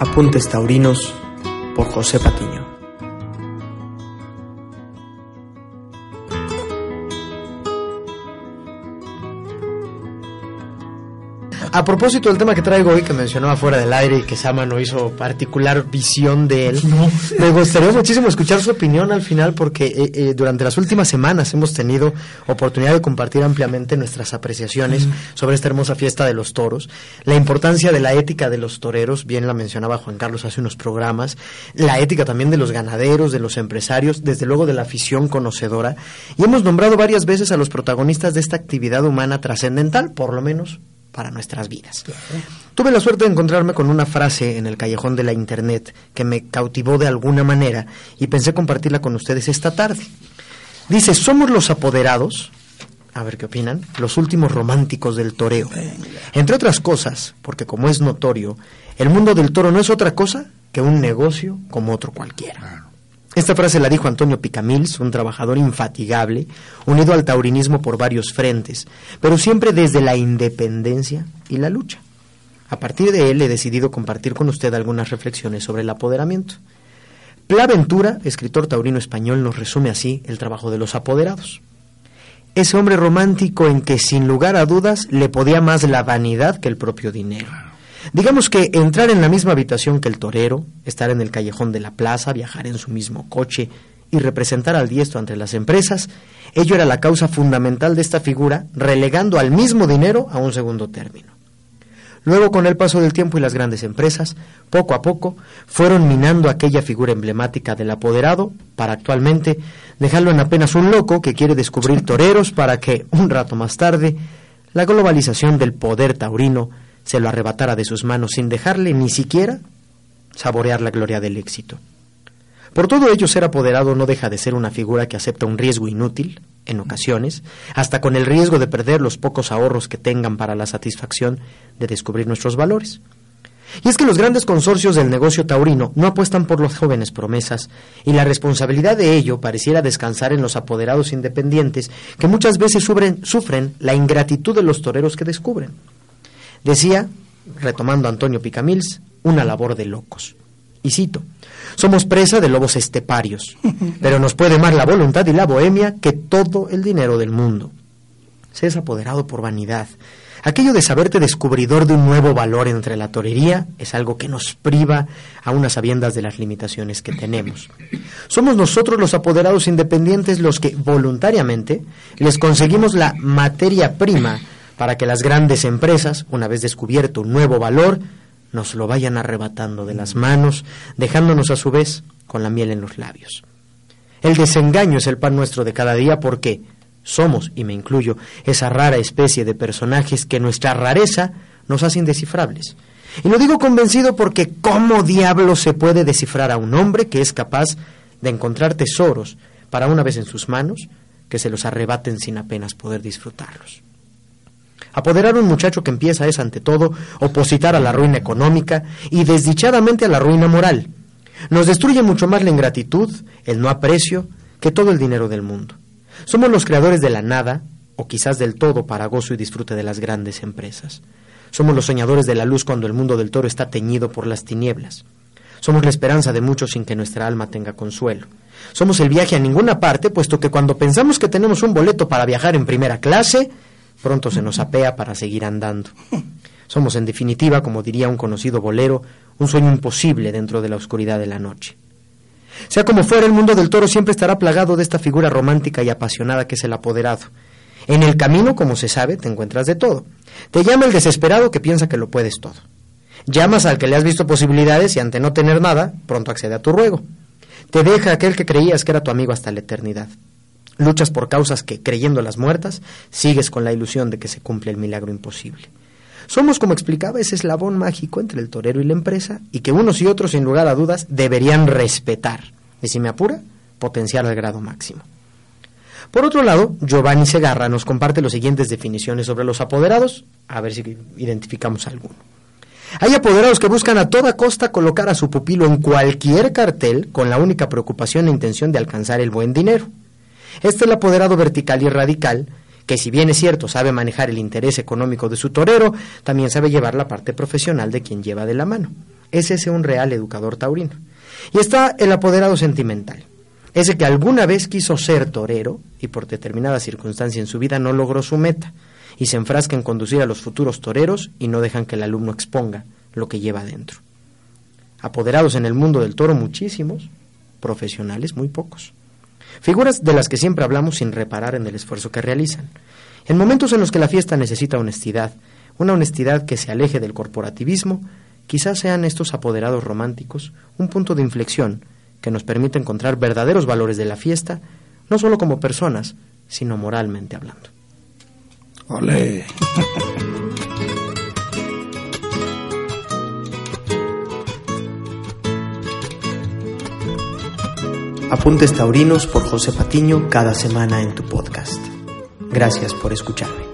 Apuntes Taurinos por José Patiño. Propósito del tema que traigo hoy, que mencionaba fuera del aire y que Sama no hizo particular visión de él, me gustaría muchísimo escuchar su opinión al final porque eh, eh, durante las últimas semanas hemos tenido oportunidad de compartir ampliamente nuestras apreciaciones sobre esta hermosa fiesta de los toros, la importancia de la ética de los toreros, bien la mencionaba Juan Carlos hace unos programas, la ética también de los ganaderos, de los empresarios, desde luego de la afición conocedora, y hemos nombrado varias veces a los protagonistas de esta actividad humana trascendental, por lo menos para nuestras vidas. Tuve la suerte de encontrarme con una frase en el callejón de la Internet que me cautivó de alguna manera y pensé compartirla con ustedes esta tarde. Dice, somos los apoderados, a ver qué opinan, los últimos románticos del toreo. Entre otras cosas, porque como es notorio, el mundo del toro no es otra cosa que un negocio como otro cualquiera. Esta frase la dijo Antonio Picamils, un trabajador infatigable, unido al taurinismo por varios frentes, pero siempre desde la independencia y la lucha. A partir de él he decidido compartir con usted algunas reflexiones sobre el apoderamiento. Pla Ventura, escritor taurino español, nos resume así el trabajo de los apoderados. Ese hombre romántico en que sin lugar a dudas le podía más la vanidad que el propio dinero Digamos que entrar en la misma habitación que el torero, estar en el callejón de la plaza, viajar en su mismo coche y representar al diestro ante las empresas, ello era la causa fundamental de esta figura, relegando al mismo dinero a un segundo término. Luego, con el paso del tiempo y las grandes empresas, poco a poco, fueron minando aquella figura emblemática del apoderado para actualmente dejarlo en apenas un loco que quiere descubrir toreros para que, un rato más tarde, la globalización del poder taurino se lo arrebatara de sus manos sin dejarle ni siquiera saborear la gloria del éxito. Por todo ello, ser apoderado no deja de ser una figura que acepta un riesgo inútil, en ocasiones, hasta con el riesgo de perder los pocos ahorros que tengan para la satisfacción de descubrir nuestros valores. Y es que los grandes consorcios del negocio taurino no apuestan por las jóvenes promesas, y la responsabilidad de ello pareciera descansar en los apoderados independientes, que muchas veces sufren, sufren la ingratitud de los toreros que descubren. Decía, retomando Antonio Picamils, una labor de locos. Y cito, somos presa de lobos esteparios, pero nos puede más la voluntad y la bohemia que todo el dinero del mundo. Se es apoderado por vanidad. Aquello de saberte descubridor de un nuevo valor entre la torería es algo que nos priva a unas sabiendas de las limitaciones que tenemos. Somos nosotros los apoderados independientes los que voluntariamente les conseguimos la materia prima para que las grandes empresas, una vez descubierto un nuevo valor, nos lo vayan arrebatando de las manos, dejándonos a su vez con la miel en los labios. El desengaño es el pan nuestro de cada día porque somos, y me incluyo, esa rara especie de personajes que nuestra rareza nos hace indescifrables. Y lo digo convencido porque ¿cómo diablo se puede descifrar a un hombre que es capaz de encontrar tesoros para una vez en sus manos que se los arrebaten sin apenas poder disfrutarlos? Apoderar a un muchacho que empieza es, ante todo, opositar a la ruina económica y desdichadamente a la ruina moral. Nos destruye mucho más la ingratitud, el no aprecio, que todo el dinero del mundo. Somos los creadores de la nada, o quizás del todo para gozo y disfrute de las grandes empresas. Somos los soñadores de la luz cuando el mundo del toro está teñido por las tinieblas. Somos la esperanza de muchos sin que nuestra alma tenga consuelo. Somos el viaje a ninguna parte, puesto que cuando pensamos que tenemos un boleto para viajar en primera clase, pronto se nos apea para seguir andando. Somos, en definitiva, como diría un conocido bolero, un sueño imposible dentro de la oscuridad de la noche. Sea como fuera, el mundo del toro siempre estará plagado de esta figura romántica y apasionada que es el apoderado. En el camino, como se sabe, te encuentras de todo. Te llama el desesperado que piensa que lo puedes todo. Llamas al que le has visto posibilidades y ante no tener nada, pronto accede a tu ruego. Te deja aquel que creías que era tu amigo hasta la eternidad. Luchas por causas que, creyéndolas muertas, sigues con la ilusión de que se cumple el milagro imposible. Somos, como explicaba, ese eslabón mágico entre el torero y la empresa y que unos y otros, sin lugar a dudas, deberían respetar. Y si me apura, potenciar al grado máximo. Por otro lado, Giovanni Segarra nos comparte las siguientes definiciones sobre los apoderados, a ver si identificamos alguno. Hay apoderados que buscan a toda costa colocar a su pupilo en cualquier cartel con la única preocupación e intención de alcanzar el buen dinero. Este es el apoderado vertical y radical, que si bien es cierto sabe manejar el interés económico de su torero, también sabe llevar la parte profesional de quien lleva de la mano. Es ese un real educador taurino. Y está el apoderado sentimental, ese que alguna vez quiso ser torero y por determinada circunstancia en su vida no logró su meta y se enfrasca en conducir a los futuros toreros y no dejan que el alumno exponga lo que lleva adentro. Apoderados en el mundo del toro muchísimos, profesionales muy pocos. Figuras de las que siempre hablamos sin reparar en el esfuerzo que realizan. En momentos en los que la fiesta necesita honestidad, una honestidad que se aleje del corporativismo, quizás sean estos apoderados románticos un punto de inflexión que nos permite encontrar verdaderos valores de la fiesta, no solo como personas, sino moralmente hablando. Olé. Apuntes Taurinos por José Patiño cada semana en tu podcast. Gracias por escucharme.